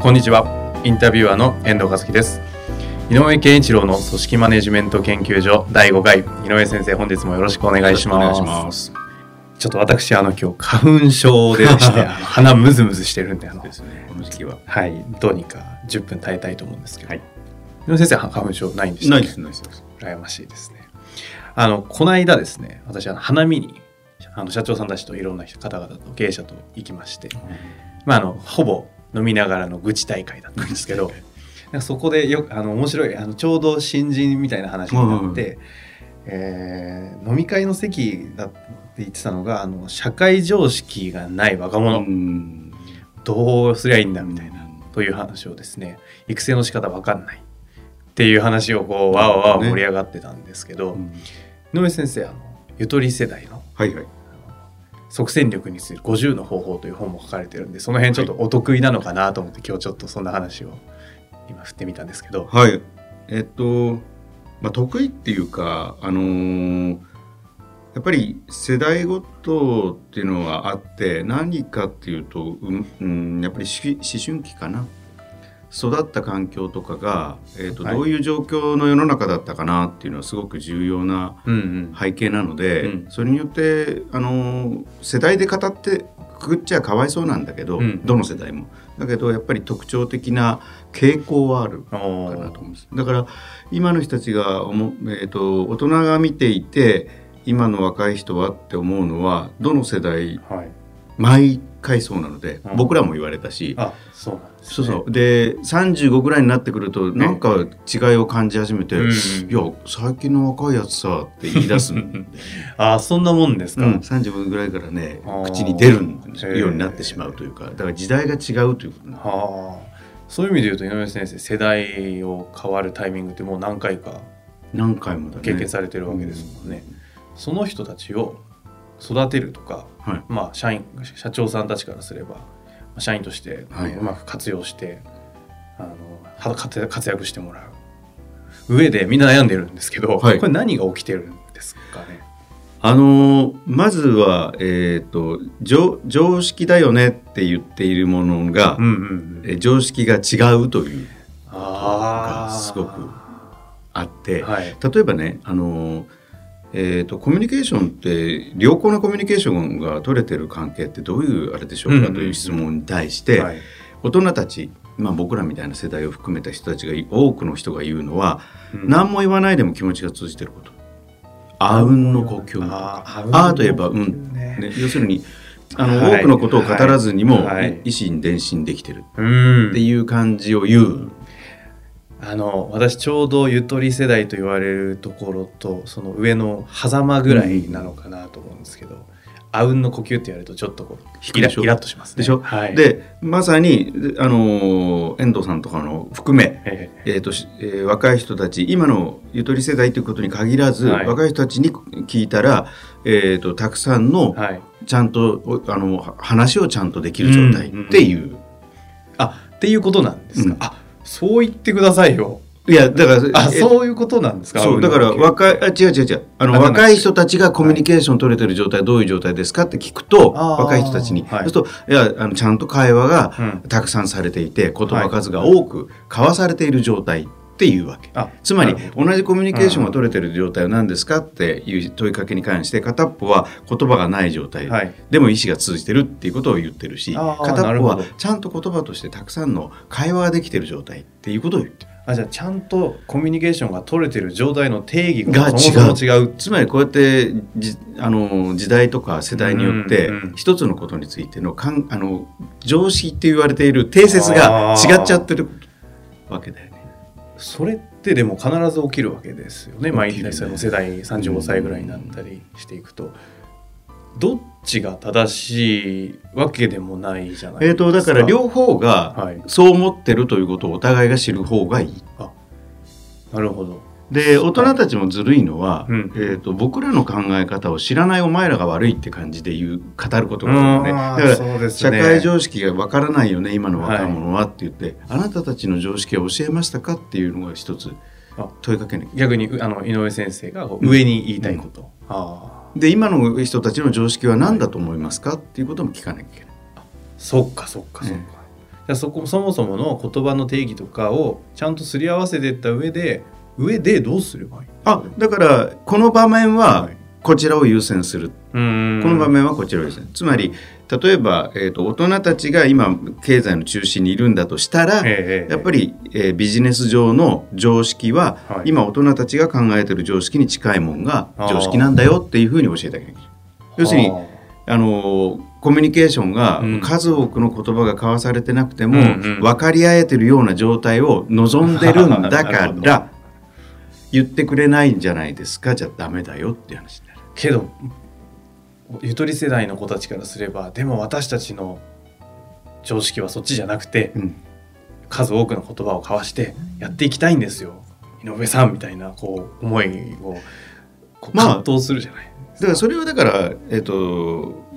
こんにちは。インタビュアーの遠藤和樹です。井上健一郎の組織マネジメント研究所第5回。井上先生本日もよろしくお願いします。ちょっと私あの今日花粉症でして 鼻ムズムズしてるんであの。ねこの時期は。はい。どうにか10分耐えたいと思うんですけど、はい、井上先生花粉症ないんですないですないです。羨ましいですね。あのこの間ですね私は花見にあの社長さんたちといろんな方々と経営者と行きまして、うん、まああのほぼ飲みながらの愚痴大会だったんですけどそこでよあの面白いあのちょうど新人みたいな話になって、うん、えー、飲み会の席だって言ってたのがあの社会常識がない若者、うん、どうすりゃいいんだみたいな、という話をですね育成の仕方わかんないっていう話をこうわわわ盛り上がってたんですけど、ねうん、井上先生あのゆとり世代の、はいはい、即戦力について50の方法という本も書かれてるんでその辺ちょっとお得意なのかなと思って、はい、今日ちょっとそんな話を今振ってみたんですけど。はい。えっとまあ、得意っていうか、あのー、やっぱり世代ごとっていうのがあって何かっていうと、うんうん、やっぱり思春期かな育った環境とかが、えーと、はい、どういう状況の世の中だったかなっていうのはすごく重要な背景なので、うん。うん、それによってあの世代で語ってくぐっちゃかわいそうなんだけど、うん、どの世代も。だけどやっぱり特徴的な傾向はあるかなと思うんです。だから今の人たちがおも、えーと、大人が見ていて今の若い人はって思うのはどの世代、はい、毎回そうなので、うん、僕らも言われたしあそうね、そうそう。で35ぐらいになってくるとなんか違いを感じ始めて「いや最近の若いやつさ」って言い出す あそんなもんですか、うん、35ぐらいからね口に出るよ。うになってしまうというか。だから時代が違うということはあ。そういう意味で言うと井上先生世代を変わるタイミングってもう何回か何回も、経験されてるわけですもんね。その人たちを育てるとか、はい、まあ社員社長さんたちからすれば社員としてうまく活用して、はい、あの活躍してもらう。上でみんな悩んでるんですけど、はい、これ何が起きてるんですかね？あのまずは、えーと、常常識だよねって言っているものが、うんうんうん、常識が違うというがすごくあって、はい、例えばねあのえーと、コミュニケーションって良好なコミュニケーションが取れてる関係ってどういうあれでしょうかという質問に対して、はい、大人たち、まあ、僕らみたいな世代を含めた人たちが多くの人が言うのは、うん、何も言わないでも気持ちが通じてること。あうんの呼吸と。かああといえばうん。ね、ね、要するにあの、はい、多くのことを語らずにも、はい、維心伝心できてるっていう感じを言うあの私ちょうどゆとり世代と言われるところとその上の狭間ぐらいなのかなと思うんですけど、あうんの呼吸って言われるとちょっとこうイライラッとします、ね、でしょ、はい、でまさにあの遠藤さんとかの含め、えーとえー、若い人たち今のゆとり世代ということに限らず、はい、若い人たちに聞いたら、えーと、たくさんの、はい、ちゃんとあの話をちゃんとできる状態っていう。うんうん、あっていうことなんですか？うん、あそう言ってくださいよ。いや、だから、あ、そういうことなんですか？そう、だから若い、あ、違う違う違う。あの、若い人たちがコミュニケーション取れてる状態、どういう状態ですかって聞くと、若い人たちに。そうすると、いや、あの、ちゃんと会話がたくさんされていて、言葉数が多く交わされている状態っていうわけ。つまり、同じコミュニケーションが取れてる状態は何ですかっていう問いかけに関して、片っぽは言葉がない状態、はい、でも意思が通じてるっていうことを言ってるし、片っぽはちゃんと言葉としてたくさんの会話ができてる状態っていうことを言ってる。あじゃあちゃんとコミュニケーションが取れてる状態の定義が違う。つまりこうやってじあの時代とか世代によって一つのことについてのかんあの常識って言われている定説が違っちゃってるわけだよね。それってでも必ず起きるわけですよね毎日の世代35歳ぐらいになったりしていくと。どっちが正しいわけでもないじゃないですか。えー、とだから両方がはいそう思ってるということをお互いが知る方がいい。なるほど。で大人たちもずるいのは、うん。えー、と僕らの考え方を知らないお前らが悪いって感じで言う語ることがあるよね。だからそうです社ね会常識がわからないよね今の若者はって言って、あなたたちの常識を教えましたかっていうのが一つあ。問いかけなきゃ逆にあの井上先生が上に言いたいこと。ああで今の人たちの常識は何だと思いますかっていうことも聞かなきゃいけない。そっかそっかそっか。じゃあそこそもそもの言葉の定義とかをちゃんとすり合わせていった上で上でどうすればいい？あだからこの場面ははい。こちらを優先する、この場面はこちらを優先。つまり例えば、えー、と大人たちが今経済の中心にいるんだとしたら、ええやっぱり、えービジネス上の常識は、はい。今大人たちが考えてる常識に近いもんが常識なんだよっていうふうに教えてあげなきゃいけない。要するにはあのコミュニケーションがうん。数多くの言葉が交わされてなくても、うんうん。分かり合えてるような状態を望んでるんだなから 言ってくれないんじゃないですか？じゃダメだよって話になる。けどゆとり世代の子たちからすればでも私たちの常識はそっちじゃなくてうん。数多くの言葉を交わしてやっていきたいんですよ。井上さんみたいなこう思いをこうまあ葛藤するじゃない、だからそれはだから、えっと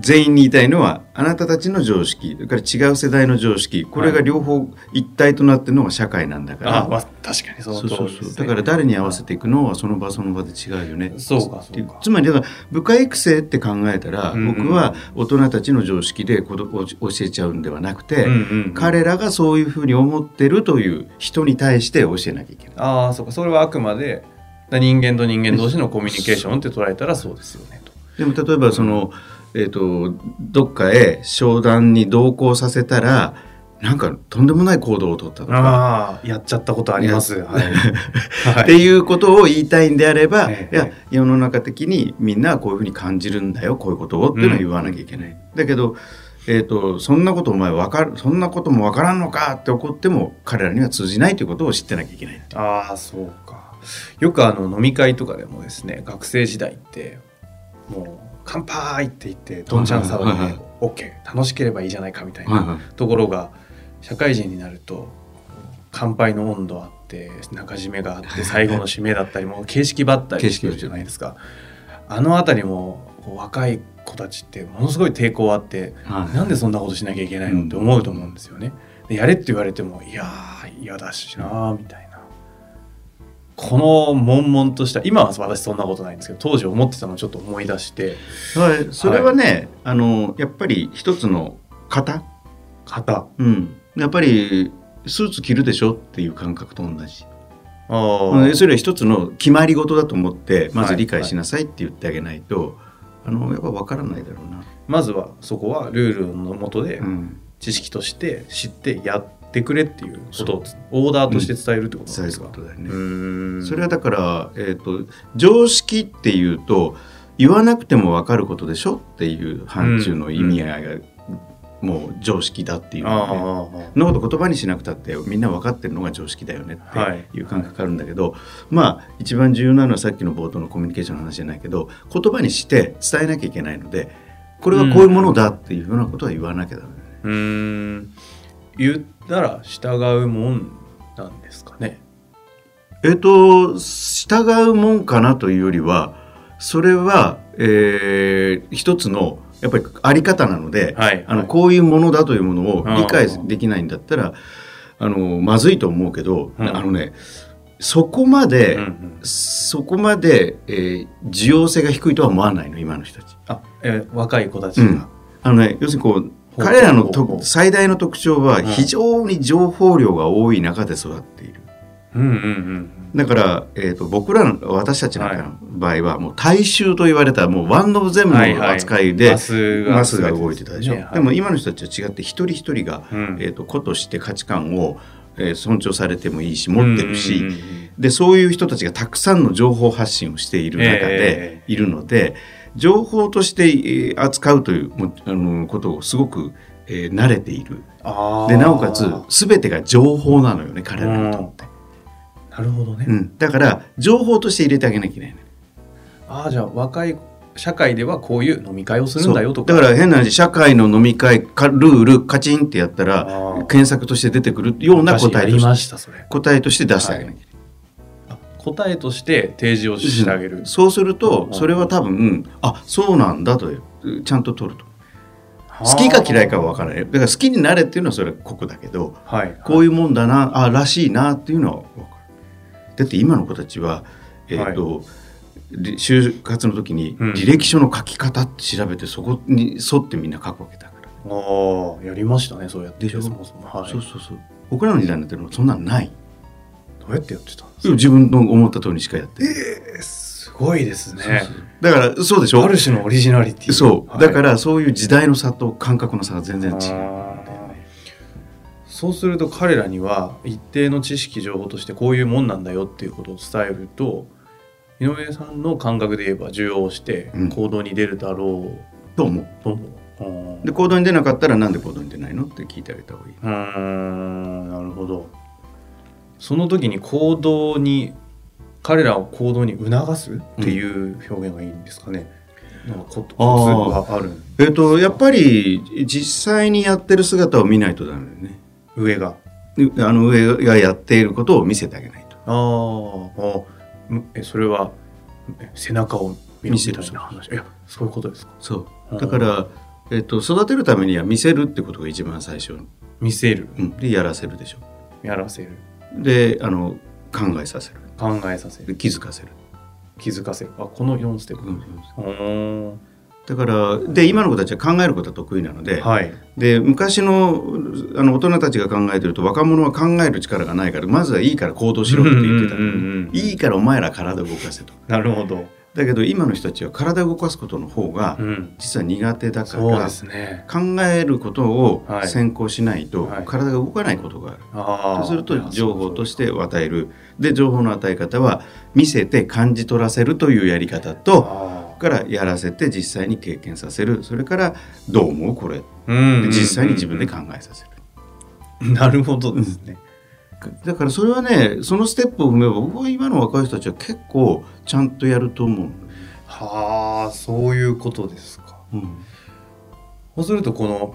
全員に言いたいのはあなたたちの常識それから違う世代の常識。これが両方一体となってるのが社会なんだから、あまあ確かにそのそうそう通りです、ね、そうだから誰に合わせていくのはその場その場で違うよね。そうかそうか。つまりだから部下育成って考えたら、うんうん。僕は大人たちの常識で子供を教えちゃうんではなくて、うんうんうん。彼らがそういうふうに思ってるという人に対して教えなきゃいけない。ああそうか。それはあくまでだ人間と人間同士のコミュニケーションって捉えたらそうですよね。と。でも例えばその、えー、とどっかへ商談に同行させたらなんかとんでもない行動を取ったとか。ああやっちゃったことあります。やはい。はっていうことを言いたいんであれば、ええいや世の中的にみんなはこういうふうに感じるんだよこういうことをっていうのを言わなきゃいけない。だけど、えー、とそんなことお前わかるそんなこともわからんのかって怒っても彼らには通じないということを知ってなきゃいけない。ああそうか。よくあの飲み会とかでもですね学生時代ってもう乾杯って言ってどんちゃん騒ぎで OK 楽しければいいじゃないかみたいないところが社会人になると乾杯の温度あって中締めがあって最後の締めだったりもう形式ばったりしてるじゃないですか。あのあたりも若い子たちってものすごい抵抗あってはいなんでそんなことしなきゃいけないのって思うと思うんですよね。でやれって言われてもいやー嫌だしなーみたいな。この悶々とした今は私そんなことないんですけど当時思ってたのをちょっと思い出して。はい、それはね、あのやっぱり一つの型、型。うん、やっぱりスーツ着るでしょっていう感覚と同じ。あそれは一つの決まり事だと思ってまずはい理解しなさいって言ってあげないと、あのやっぱ分からないだろうな。まずはそこはルールのもとでうん、知識として知ってやってくれっていうことをオーダーとして伝えるってことですか、ことだよね。それはだから、えー、と常識っていうと言わなくても分かることでしょっていう範疇の意味合いが、もう常識だっていうあのね。ーそんなこと言葉にしなくたってみんな分かってるのが常識だよねっていう感覚あるんだけど、まあ一番重要なのはさっきの冒頭のコミュニケーションの話じゃないけど言葉にして伝えなきゃいけないのでこれはこういうものだっていうふうなことは言わなきゃダメだね。うーん。言ったら従うもんなんですかね。えっと従うもんかなというよりはそれは、えー一つのやっぱりあり方なので、はい。あのこういうものだというものを理解できないんだったらあのまずいと思うけど、うん。あのねそこまで、うんうん。そこまで、えー需要性が低いとは思わないの今の人たち。あ、えー若い子たちうん。が、あのね、要するにこう彼らの最大の特徴はうん。非常に情報量が多い中で育っている。うんうんうんだから、えー、と僕らの私たちの場合はもう大衆と言われたもうワンオブゼムの扱いで、マスがマスが動いてたでしょ、ねはいでも今の人たちは違って一人一人が、うん。えー、と個として価値観を、えー尊重されてもいいし持ってるし、うんうんうんでそういう人たちがたくさんの情報発信をしている中でえ。いるので、情報として、えー扱うというもあのことをすごく、えー慣れている。でなおかつ全てが情報なのよね彼らにとって、なるほどね、うん。だから情報として入れてあげなきゃいけないのああじゃあ若い社会ではこういう飲み会をするんだよとか。だから変な話社会の飲み会かルールカチンってやったあらー。検索として出てくるような答えとしましたそれ。答えとして出してあげなきゃいけない。あ答えとして提示をしてあげる、そうするとうん。それは多分あそうなんだとちゃんと取ると。好きか嫌いかは分からない。だから好きになれっていうのはそれはここだけどはい。こういうもんだなあらしいなっていうのは分かる。だって今の子たちはえっ、と、り就活の時にうん。履歴書の書き方って調べてそこに沿ってみんな書くわけだから、ああやりましたねそうやって。でしょ？そもそも。はい。そうそうそう。僕らの時代になってるのそんなんないどうやってやってたんですか？自分の思った通りにしかやってえー、すごいですね。だからそうでしょ？ある種のオリジナリティそう、はい。だからそういう時代の差と感覚の差が全然違う。そうすると彼らには一定の知識情報としてこういうもんなんだよっていうことを伝えると井上さんの感覚で言えば受容してうん。行動に出るだろと思う。うと思う。うんで行動に出なかったらなんで行動に出ないの？って聞いてあげた方がいい。なるほどその時に行動に彼らを行動に促すっていう表現がいいんですかね、なんかコツがあるえっ、とやっぱり実際にやってる姿を見ないとダメだよね。上が。であの上がやっていることを見せてあげないと。あー。あそれはえ背中を見せる話？いやそういうことですか？そう。うん。だから、えっと育てるためには見せるってことが一番最初、見せる。うん、でやらせるでしょ。やらせるであの考えさせる。考えさせる。で気づかせる、気づかせる。あこの4ステップ、うんだからで今の子たちは考えることは得意なので,、はい。で昔のあの大人たちが考えてると若者は考える力がないからまずはいいから行動しろって言ってたうん。いいからお前ら体動かせと。なるほど、だけど今の人たちは体を動かすことの方がうん、実は苦手だから、そうですね。考えることをはい。先行しないとはい。体が動かないことがある、そうすると情報として与える。で情報の与え方は見せて感じ取らせるというやり方とあからやらせて実際に経験させる。それからどう思うこれ。ーうんで実際に自分で考えさせる。なるほどですね、だからそれはねそのステップを踏めば僕は今の若い人たちは結構ちゃんとやると思う、はあそういうことですか。うん。そうするとこの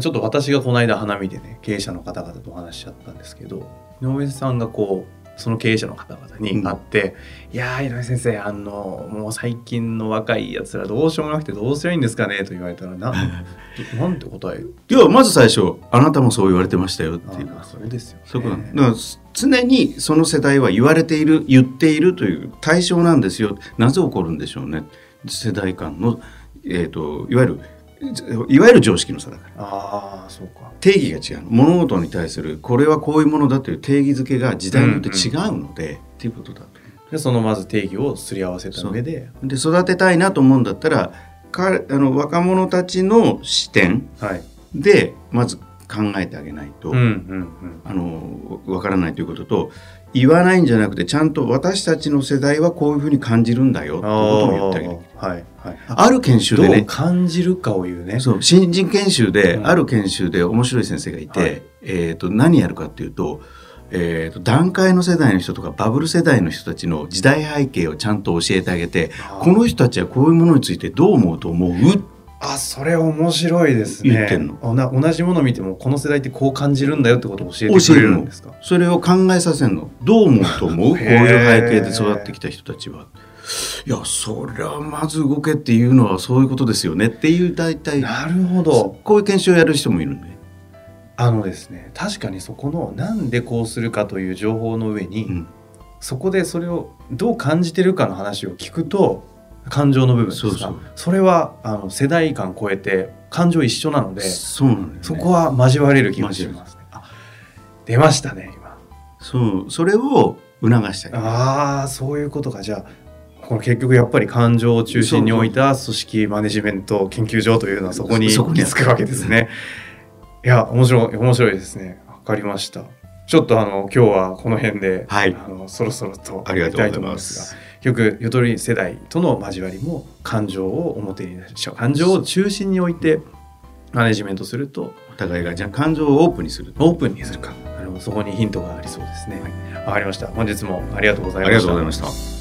ちょっと私がこの間花見でね経営者の方々とお話ししちゃったんですけど井上さんがこうその経営者の方々に会って「いやー井上先生あのもう最近の若いやつらどうしようもなくてどうすりゃいいんですかね?」と言われたらな なんて答えるいやまず最初あなたもそう言われてましたよっていう。あそうですよ、ね、そこだから常にその世代は言われている言っているという対象なんですよ。なぜ起こるんでしょうね。世代間の、えー、といわゆるいわゆる常識の差だから。ああそうか。定義が違う物事に対するこれはこういうものだという定義づけが時代によって違うので、っていうことだと。でそのまず定義をすり合わせた上で。で育てたいなと思うんだったらかあの若者たちの視点はい。でまず考えてあげないと、うんうんうん。あのわからないということと言わないんじゃなくてちゃんと私たちの世代はこういうふうに感じるんだよってことも言ってあげるはいはい。ある研修どうでね感じるかを言うね。そう新人研修で、うん。ある研修で面白い先生がいて、はい。えー、と何やるかっていうと,、えー、と段階の世代の人とかバブル世代の人たちの時代背景をちゃんと教えてあげてこの人たちはこういうものについてどう思うと思うあそれ面白いですね。同じものを見てもこの世代ってこう感じるんだよってことを教えてくれるんですか？それを考えさせるの？どう思うと思う？こういう背景で育ってきた人たちは。いやそりゃまず動けっていうのはそういうことですよねっていう大体なるほど。こういう研修をやる人もいるんで、あのですね確かにそこのなんでこうするかという情報の上に、うん。そこでそれをどう感じてるかの話を聞くと感情の部分ですか？そうそう。それはあの世代間超えて感情一緒なのでそうなんね。そこは交われる気がしますね。あ出ましたね今。そう。それを促してあああそういうことか。じゃあこの結局やっぱり感情を中心に置いた組織マネジメント研究所というのはそこにそこに行き着くわけですね。いや面白い面白いですね。わかりました。ちょっとあの今日はこの辺で、はい。あのそろそろとありがとうございます結局ゆとり世代との交わりも感情を表に出し感情を中心に置いてマネジメントするとお互いがじゃあ感情をオープンにするオープンにするかあのそこにヒントがありそうですね。わ、かりました。本日もありがとうございました。ありがとうございました